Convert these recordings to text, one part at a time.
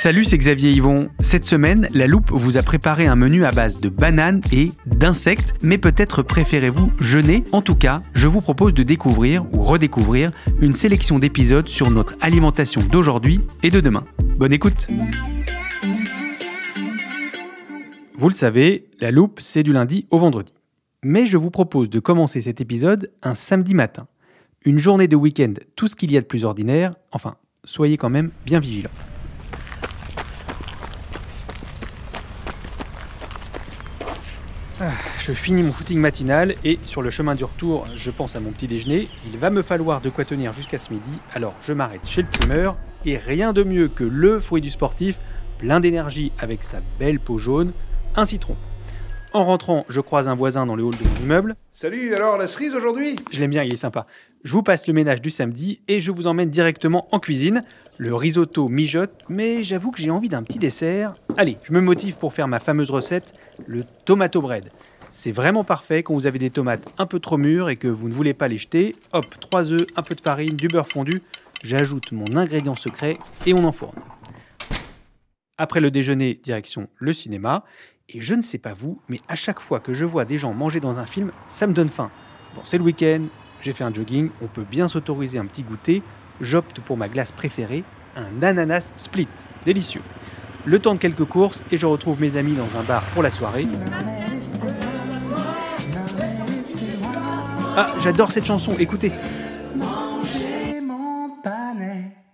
Salut, c'est Xavier Yvon. Cette semaine, la loupe vous a préparé un menu à base de bananes et d'insectes, mais peut-être préférez-vous jeûner. En tout cas, je vous propose de découvrir ou redécouvrir une sélection d'épisodes sur notre alimentation d'aujourd'hui et de demain. Bonne écoute Vous le savez, la loupe, c'est du lundi au vendredi. Mais je vous propose de commencer cet épisode un samedi matin. Une journée de week-end, tout ce qu'il y a de plus ordinaire, enfin, soyez quand même bien vigilants. Je finis mon footing matinal et sur le chemin du retour, je pense à mon petit déjeuner. Il va me falloir de quoi tenir jusqu'à ce midi, alors je m'arrête chez le primeur et rien de mieux que le fruit du sportif, plein d'énergie avec sa belle peau jaune, un citron. En rentrant, je croise un voisin dans le hall de mon immeuble. Salut, alors la cerise aujourd'hui? Je l'aime bien, il est sympa. Je vous passe le ménage du samedi et je vous emmène directement en cuisine. Le risotto mijote, mais j'avoue que j'ai envie d'un petit dessert. Allez, je me motive pour faire ma fameuse recette, le tomato bread. C'est vraiment parfait quand vous avez des tomates un peu trop mûres et que vous ne voulez pas les jeter. Hop, 3 œufs, un peu de farine, du beurre fondu. J'ajoute mon ingrédient secret et on enfourne. Après le déjeuner, direction le cinéma. Et je ne sais pas vous, mais à chaque fois que je vois des gens manger dans un film, ça me donne faim. Bon, c'est le week-end, j'ai fait un jogging, on peut bien s'autoriser un petit goûter. J'opte pour ma glace préférée, un ananas split. Délicieux. Le temps de quelques courses et je retrouve mes amis dans un bar pour la soirée. Ah, j'adore cette chanson, écoutez.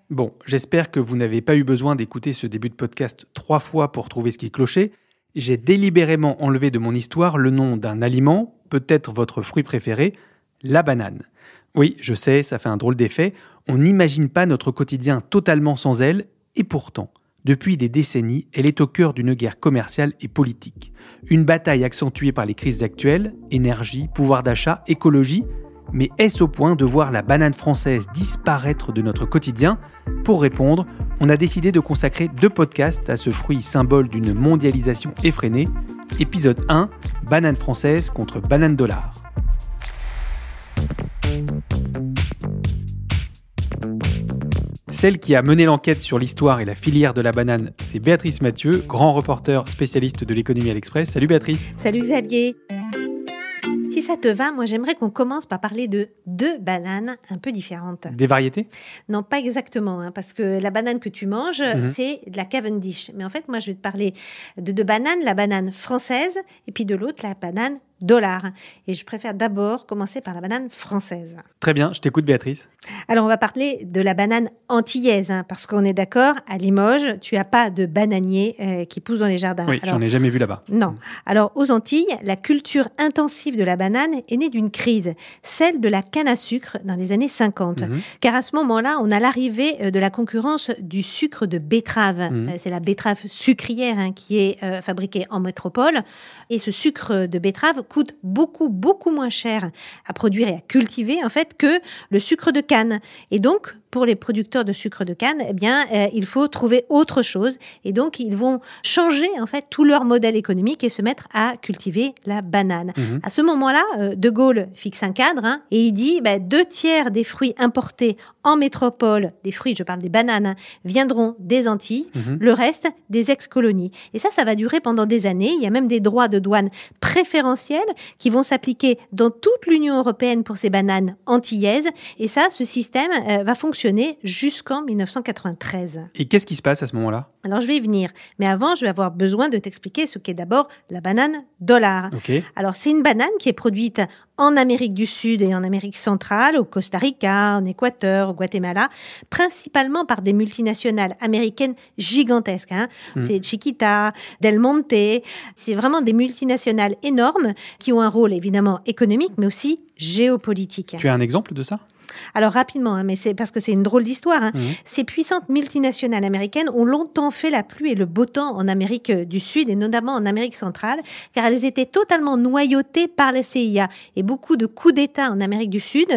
Bon, j'espère que vous n'avez pas eu besoin d'écouter ce début de podcast trois fois pour trouver ce qui clochait. J'ai délibérément enlevé de mon histoire le nom d'un aliment, peut-être votre fruit préféré, la banane. Oui, je sais, ça fait un drôle d'effet, on n'imagine pas notre quotidien totalement sans elle, et pourtant, depuis des décennies, elle est au cœur d'une guerre commerciale et politique. Une bataille accentuée par les crises actuelles, énergie, pouvoir d'achat, écologie, mais est-ce au point de voir la banane française disparaître de notre quotidien? Pour répondre, on a décidé de consacrer deux podcasts à ce fruit symbole d'une mondialisation effrénée. Épisode 1, banane française contre banane dollar. Celle qui a mené l'enquête sur l'histoire et la filière de la banane, c'est Béatrice Mathieu, grand reporter spécialiste de l'économie à l'Express. Salut Béatrice. Salut Xavier. Si ça te va, moi j'aimerais qu'on commence par parler de deux bananes un peu différentes. Des variétés? Non, pas exactement, hein, parce que la banane que tu manges, Mhm. c'est de la Cavendish. Mais en fait, moi je vais te parler de deux bananes, la banane française et puis de l'autre, la banane Et je préfère d'abord commencer par la banane française. Très bien, je t'écoute Béatrice. Alors on va parler de la banane antillaise, hein, parce qu'on est d'accord, à Limoges, tu as pas de bananier euh, qui pousse dans les jardins. Oui, j'en ai jamais vu là-bas. Non. Alors, aux Antilles, la culture intensive de la banane est née d'une crise, celle de la canne à sucre dans les années 50. Mhm. Car à ce moment-là, on a l'arrivée euh, de la concurrence du sucre de betterave. Mhm. Euh, C'est la betterave sucrière hein, qui est euh, fabriquée en métropole. Et ce sucre de betterave coûte beaucoup, beaucoup moins cher à produire et à cultiver, en fait, que le sucre de canne. Et donc, pour les producteurs de sucre de canne, eh bien, euh, il faut trouver autre chose. Et donc, ils vont changer en fait tout leur modèle économique et se mettre à cultiver la banane. Mhm. À ce moment-là, euh, De Gaulle fixe un cadre hein, et il dit bah, deux tiers des fruits importés en métropole, des fruits, je parle des bananes, hein, viendront des Antilles, Mhm. le reste des ex-colonies. Et ça, ça va durer pendant des années. Il y a même des droits de douane préférentiels qui vont s'appliquer dans toute l'Union européenne pour ces bananes antillaises. Et ça, ce système euh, va fonctionner jusqu'en 1993. Et qu'est-ce qui se passe à ce moment-là? Alors, je vais y venir. Mais avant, je vais avoir besoin de t'expliquer ce qu'est d'abord la banane dollar. Ok. Alors, c'est une banane qui est produite en Amérique du Sud et en Amérique centrale, au Costa Rica, en Équateur, au Guatemala, principalement par des multinationales américaines gigantesques. hein. C'est Chiquita, Del Monte. C'est vraiment des multinationales énormes qui ont un rôle évidemment économique, mais aussi géopolitique. Tu as un exemple de ça? Alors rapidement, hein, mais c'est parce que c'est une drôle d'histoire. hein. Mhm. Ces puissantes multinationales américaines ont longtemps fait la pluie et le beau temps en Amérique du Sud et notamment en Amérique centrale, car elles étaient totalement noyautées par la CIA. Et beaucoup de coups d'État en Amérique du Sud,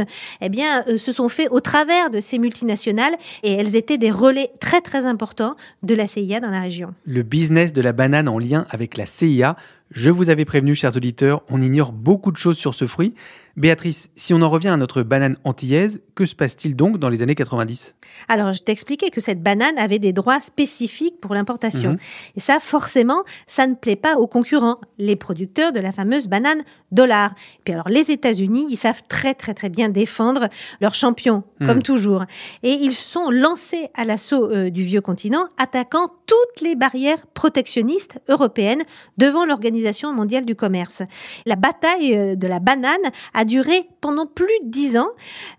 eh bien, euh, se sont faits au travers de ces multinationales et elles étaient des relais très très importants de la CIA dans la région. Le business de la banane en lien avec la CIA. Je vous avais prévenu, chers auditeurs, on ignore beaucoup de choses sur ce fruit. Béatrice, si on en revient à notre banane antillaise, que se passe-t-il donc dans les années 90 Alors, je t'expliquais que cette banane avait des droits spécifiques pour l'importation. Mhm. Et ça, forcément, ça ne plaît pas aux concurrents, les producteurs de la fameuse banane dollar. Puis alors, les États-Unis, ils savent très, très, très bien défendre leurs champions, comme toujours. Et ils se sont lancés à l'assaut euh, du vieux continent, attaquant toutes les barrières protectionnistes européennes devant l'Organisation mondiale du commerce. La bataille euh, de la banane a duré pendant plus de dix ans.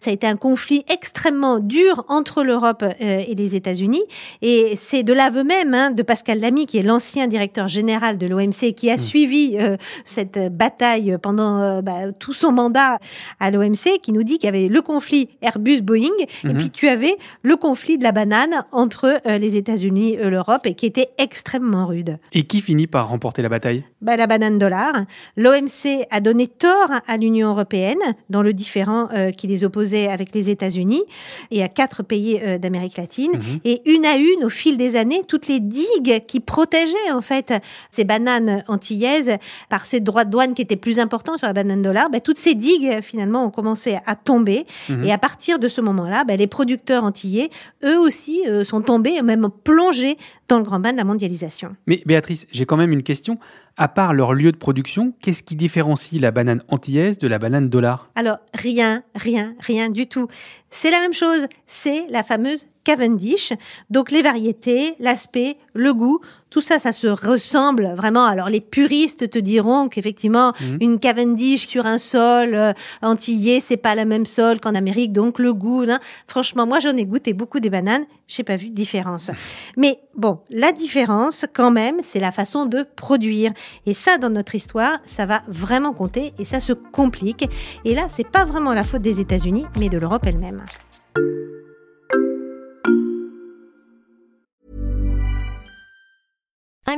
Ça a été un conflit extrêmement dur entre l'Europe euh, et les États-Unis. Et c'est de l'aveu même hein, de Pascal Lamy, qui est l'ancien directeur général de l'OMC, qui a suivi euh, cette bataille pendant euh, bah, tout son mandat à l'OMC, qui nous dit qu'il y avait le conflit Airbus-Boeing, et puis tu avais le conflit de la banane entre euh, les États-Unis et l'Europe, et qui était extrêmement rude Et qui finit par remporter la bataille? Bah, la banane dollar. L'OMC a donné tort à l'Union européenne dans le différend euh, qui les opposait avec les États-Unis et à quatre pays euh, d'Amérique latine. Et une à une, au fil des années, toutes les digues qui protégeaient en fait ces bananes antillaises par ces droits de douane qui étaient plus importants sur la banane dollar, bah, toutes ces digues finalement ont commencé à tomber. Et à partir de ce moment-là, bah, les producteurs antillais, eux aussi, euh, sont tombés, même plongés dans le grand bain de la mondialisation. Mais Béatrice, j'ai quand même une question. À part leur lieu de production, qu'est-ce qui différencie la banane antillaise de la banane dollar? Alors, rien, rien, rien du tout. C'est la même chose. C'est la fameuse Cavendish. Donc, les variétés, l'aspect, le goût, tout ça, ça se ressemble vraiment. Alors, les puristes te diront qu'effectivement, une Cavendish sur un sol euh, antillais, c'est pas la même sol qu'en Amérique. Donc, le goût, là, franchement, moi, j'en ai goûté beaucoup des bananes. J'ai pas vu de différence. Mais bon, la différence, quand même, c'est la façon de produire. Et ça, dans notre histoire, ça va vraiment compter et ça se complique. Et là, c'est pas vraiment la faute des États-Unis, mais de l'Europe elle-même.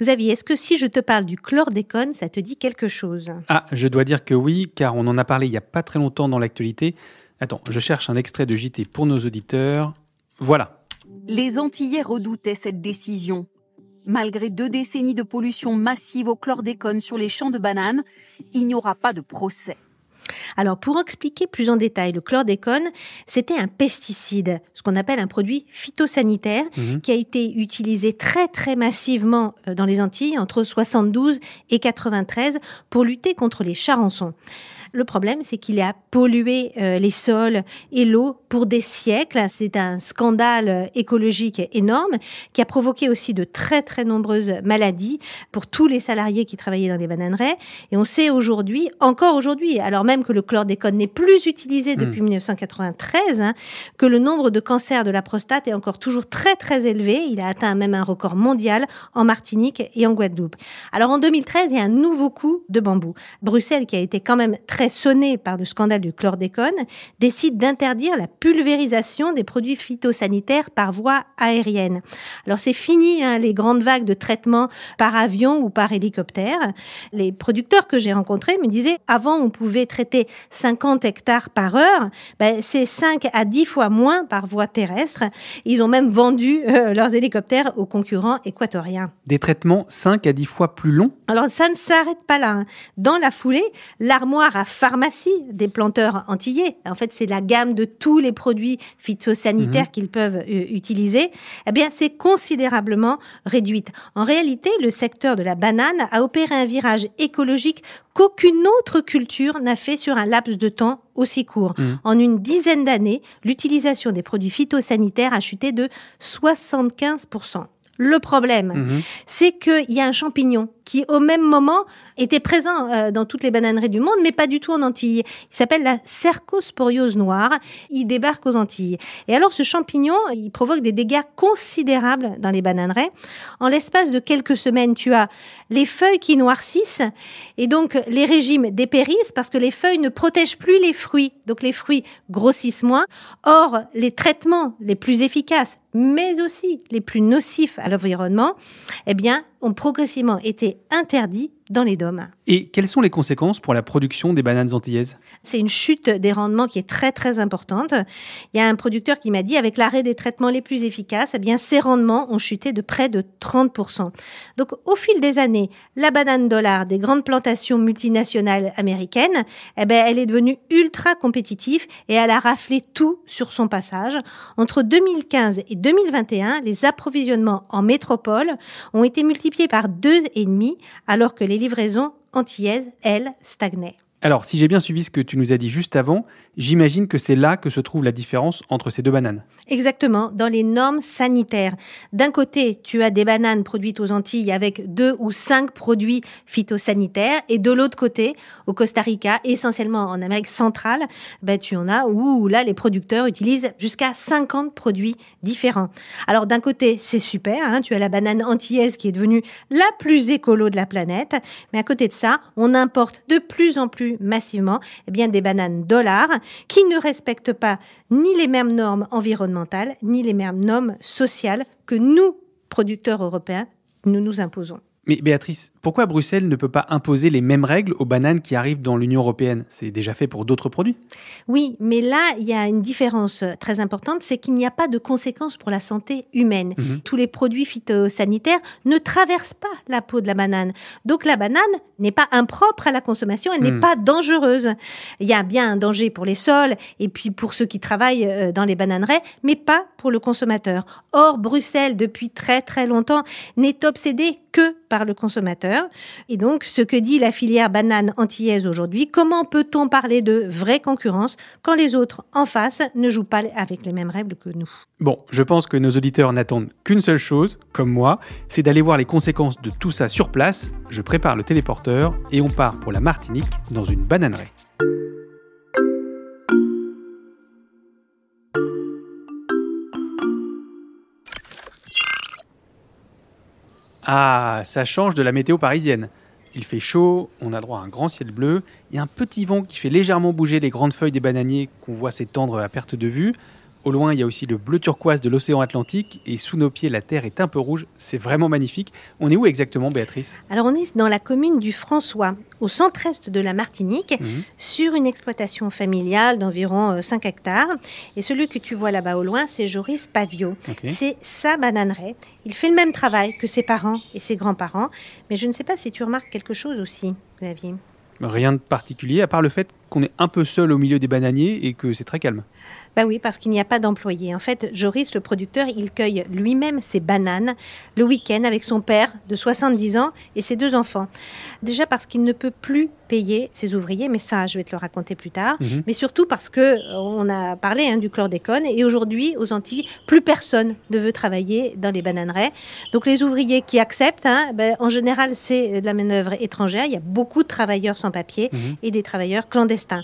Xavier, est-ce que si je te parle du chlordécone, ça te dit quelque chose? Ah, je dois dire que oui, car on en a parlé il y a pas très longtemps dans l'actualité. Attends, je cherche un extrait de JT pour nos auditeurs. Voilà. Les Antillais redoutaient cette décision. Malgré deux décennies de pollution massive au chlordécone sur les champs de bananes, il n'y aura pas de procès. Alors, pour expliquer plus en détail, le chlordécone, c'était un pesticide, ce qu'on appelle un produit phytosanitaire, qui a été utilisé très très massivement euh, dans les Antilles entre 72 et 93 pour lutter contre les charançons. Le problème, c'est qu'il a pollué euh, les sols et l'eau pour des siècles. C'est un scandale écologique énorme qui a provoqué aussi de très très nombreuses maladies pour tous les salariés qui travaillaient dans les bananeraies. Et on sait aujourd'hui, encore aujourd'hui, alors même que le chlordécone n'est plus utilisé depuis 1993, hein, que le nombre de cancers de la prostate est encore toujours très très élevé. Il a atteint même un record mondial en Martinique et en Guadeloupe. Alors en 2013, il y a un nouveau coup de bambou. Bruxelles, qui a été quand même très sonnée par le scandale du chlordécone, décide d'interdire la pulvérisation des produits phytosanitaires par voie aérienne. Alors c'est fini hein, les grandes vagues de traitement par avion ou par hélicoptère. Les producteurs que j'ai rencontrés me disaient avant on pouvait traiter 50 hectares par heure, ben, c'est 5 à 10 fois moins par voie terrestre. Ils ont même vendu euh, leurs hélicoptères aux concurrents équatoriens. Des traitements 5 à 10 fois plus longs? Alors ça ne s'arrête pas là. hein. Dans la foulée, l'armoire à pharmacie des planteurs antillais, en fait c'est la gamme de tous les produits phytosanitaires qu'ils peuvent euh, utiliser, eh bien c'est considérablement réduite. En réalité, le secteur de la banane a opéré un virage écologique qu'aucune autre culture n'a fait sur un laps de temps aussi court. En une dizaine d'années, l'utilisation des produits phytosanitaires a chuté de 75%. Le problème, c'est qu'il y a un champignon qui, au même moment, était présent euh, dans toutes les bananeries du monde, mais pas du tout en Antilles. Il s'appelle la cercosporiose noire. Il débarque aux Antilles. Et alors, ce champignon, il provoque des dégâts considérables dans les bananeraies. En l'espace de quelques semaines, tu as les feuilles qui noircissent et donc les régimes dépérissent parce que les feuilles ne protègent plus les fruits. Donc, les fruits grossissent moins. Or, les traitements les plus efficaces, mais aussi les plus nocifs à l'environnement, eh bien, ont progressivement été interdits dans les dômes. Et quelles sont les conséquences pour la production des bananes antillaises? C'est une chute des rendements qui est très très importante. Il y a un producteur qui m'a dit avec l'arrêt des traitements les plus efficaces, eh bien ces rendements ont chuté de près de 30%. Donc au fil des années, la banane dollar des grandes plantations multinationales américaines, eh ben elle est devenue ultra compétitive et elle a raflé tout sur son passage. Entre 2015 et 2021, les approvisionnements en métropole ont été multipliés par deux et demi alors que les livraisons antillaises, elles, stagnaient. Alors, si j'ai bien suivi ce que tu nous as dit juste avant, j'imagine que c'est là que se trouve la différence entre ces deux bananes. Exactement, dans les normes sanitaires. D'un côté, tu as des bananes produites aux Antilles avec deux ou cinq produits phytosanitaires, et de l'autre côté, au Costa Rica, essentiellement en Amérique centrale, ben, tu en as où là, les producteurs utilisent jusqu'à 50 produits différents. Alors d'un côté, c'est super, hein, tu as la banane antillaise qui est devenue la plus écolo de la planète, mais à côté de ça, on importe de plus en plus massivement eh bien, des bananes dollars qui ne respectent pas ni les mêmes normes environnementales, ni les mêmes normes sociales que nous, producteurs européens, nous nous imposons. Mais Béatrice, pourquoi Bruxelles ne peut pas imposer les mêmes règles aux bananes qui arrivent dans l'Union européenne? C'est déjà fait pour d'autres produits. Oui, mais là, il y a une différence euh, très importante, c'est qu'il n'y a pas de conséquences pour la santé humaine. Tous les produits phytosanitaires ne traversent pas la peau de la banane. Donc la banane n'est pas impropre à la consommation, elle n'est pas dangereuse. Il y a bien un danger pour les sols et puis pour ceux qui travaillent euh, dans les bananeraies, mais pas pour le consommateur. Or, Bruxelles, depuis très très longtemps, n'est obsédée que par le consommateur. Et donc, ce que dit la filière banane antillaise aujourd'hui, comment peut-on parler de vraie concurrence quand les autres en face ne jouent pas avec les mêmes règles que nous? Bon, je pense que nos auditeurs n'attendent qu'une seule chose, comme moi, c'est d'aller voir les conséquences de tout ça sur place. Je prépare le téléporteur et on part pour la Martinique dans une bananeraie. Ah, ça change de la météo parisienne. Il fait chaud, on a droit à un grand ciel bleu, il y a un petit vent qui fait légèrement bouger les grandes feuilles des bananiers qu'on voit s'étendre à perte de vue. Au loin, il y a aussi le bleu turquoise de l'océan Atlantique et sous nos pieds, la terre est un peu rouge. C'est vraiment magnifique. On est où exactement, Béatrice? Alors, on est dans la commune du François, au centre-est de la Martinique, sur une exploitation familiale d'environ euh, 5 hectares. Et celui que tu vois là-bas au loin, c'est Joris Pavio. C'est sa bananeraie. Il fait le même travail que ses parents et ses grands-parents. Mais je ne sais pas si tu remarques quelque chose aussi, Xavier. Rien de particulier, à part le fait qu'on est un peu seul au milieu des bananiers et que c'est très calme. Bah oui, parce qu'il n'y a pas d'employés. En fait, Joris, le producteur, il cueille lui-même ses bananes le week-end avec son père de 70 ans et ses deux enfants. Déjà parce qu'il ne peut plus payer ses ouvriers, mais ça, je vais te le raconter plus tard. Mhm. Mais surtout parce que euh, on a parlé hein, du chlordécone et aujourd'hui, aux Antilles, plus personne ne veut travailler dans les bananeraies. Donc les ouvriers qui acceptent, hein, ben, en général, c'est de la manœuvre étrangère. Il y a beaucoup de travailleurs sans papier Mhm. et des travailleurs clandestins.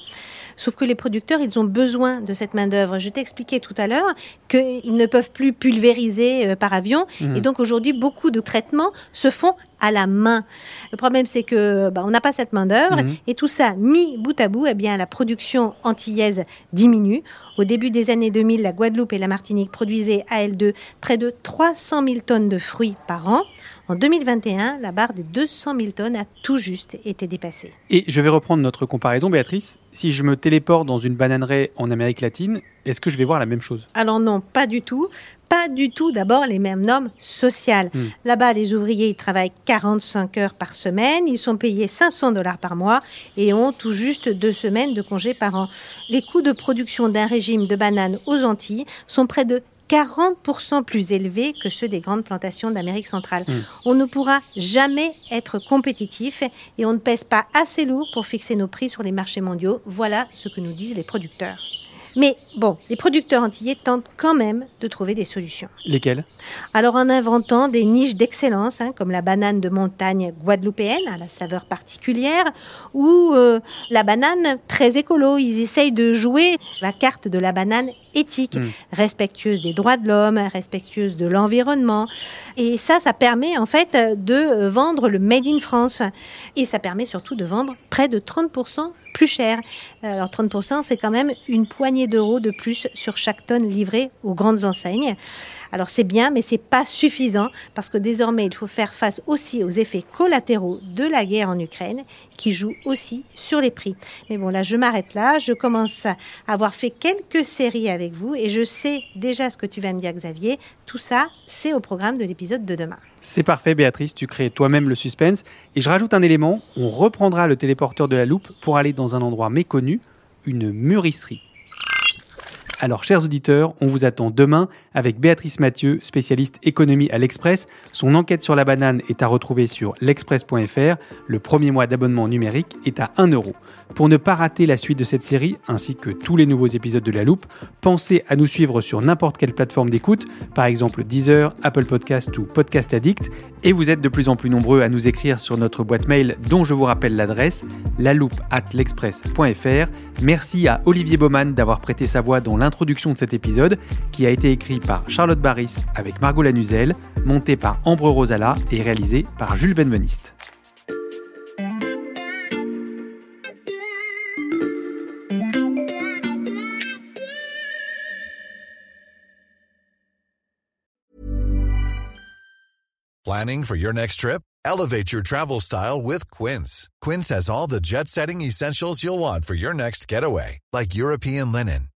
Sauf que les producteurs, ils ont besoin de cette main-d'œuvre. Je t'ai expliqué tout à l'heure qu'ils ne peuvent plus pulvériser euh, par avion. Mhm. Et donc aujourd'hui, beaucoup de traitements se font à la main. Le problème, c'est que bah, on n'a pas cette main-d'œuvre. Mhm. Et tout ça, mis bout à bout, eh bien, la production antillaise diminue. Au début des années 2000, la Guadeloupe et la Martinique produisaient à elles deux près de 300 000 tonnes de fruits par an. En 2021, la barre des 200 000 tonnes a tout juste été dépassée. Et je vais reprendre notre comparaison, Béatrice. Si je me téléporte dans une bananeraie en Amérique latine, est-ce que je vais voir la même chose? Alors non, pas du tout. Pas du tout d'abord les mêmes normes sociales. Hmm. Là-bas, les ouvriers ils travaillent 45 heures par semaine, ils sont payés 500 dollars par mois et ont tout juste deux semaines de congés par an. Les coûts de production d'un régime de bananes aux Antilles sont près de 40% plus élevés que ceux des grandes plantations d'Amérique centrale. Hmm. On ne pourra jamais être compétitif et on ne pèse pas assez lourd pour fixer nos prix sur les marchés mondiaux. Voilà ce que nous disent les producteurs. Mais bon, les producteurs antillais tentent quand même de trouver des solutions. Lesquels Alors en inventant des niches d'excellence, hein, comme la banane de montagne guadeloupéenne, à la saveur particulière, ou euh, la banane très écolo. Ils essayent de jouer la carte de la banane éthique, Mm. respectueuse des droits de l'homme, respectueuse de l'environnement. Et ça, ça permet en fait de vendre le Made in France. Et ça permet surtout de vendre près de 30% plus cher. Alors 30%, c'est quand même une poignée d'euros de plus sur chaque tonne livrée aux grandes enseignes. Alors c'est bien, mais c'est pas suffisant parce que désormais il faut faire face aussi aux effets collatéraux de la guerre en Ukraine qui jouent aussi sur les prix. Mais bon, là je m'arrête là. Je commence à avoir fait quelques séries avec vous et je sais déjà ce que tu vas me dire, Xavier. Tout ça, c'est au programme de l'épisode de demain. C'est parfait, Béatrice, tu crées toi-même le suspense. Et je rajoute un élément, on reprendra le téléporteur de la loupe pour aller dans un endroit méconnu, une mûrisserie. Alors, chers auditeurs, on vous attend demain avec Béatrice Mathieu, spécialiste économie à l'Express. Son enquête sur la banane est à retrouver sur l'express.fr. Le premier mois d'abonnement numérique est à 1 euro. Pour ne pas rater la suite de cette série, ainsi que tous les nouveaux épisodes de La Loupe, pensez à nous suivre sur n'importe quelle plateforme d'écoute, par exemple Deezer, Apple Podcast ou Podcast Addict. Et vous êtes de plus en plus nombreux à nous écrire sur notre boîte mail dont je vous rappelle l'adresse, laloupe at l'express.fr. Merci à Olivier Baumann d'avoir prêté sa voix dans l'introduction de cet épisode, qui a été écrit par Charlotte Barris avec Margot Lanuzel, monté par Ambre Rosala et réalisé par Jules Benveniste. Planning for your next trip? Elevate your travel style with Quince. Quince has all the jet setting essentials you'll want for your next getaway, like European linen,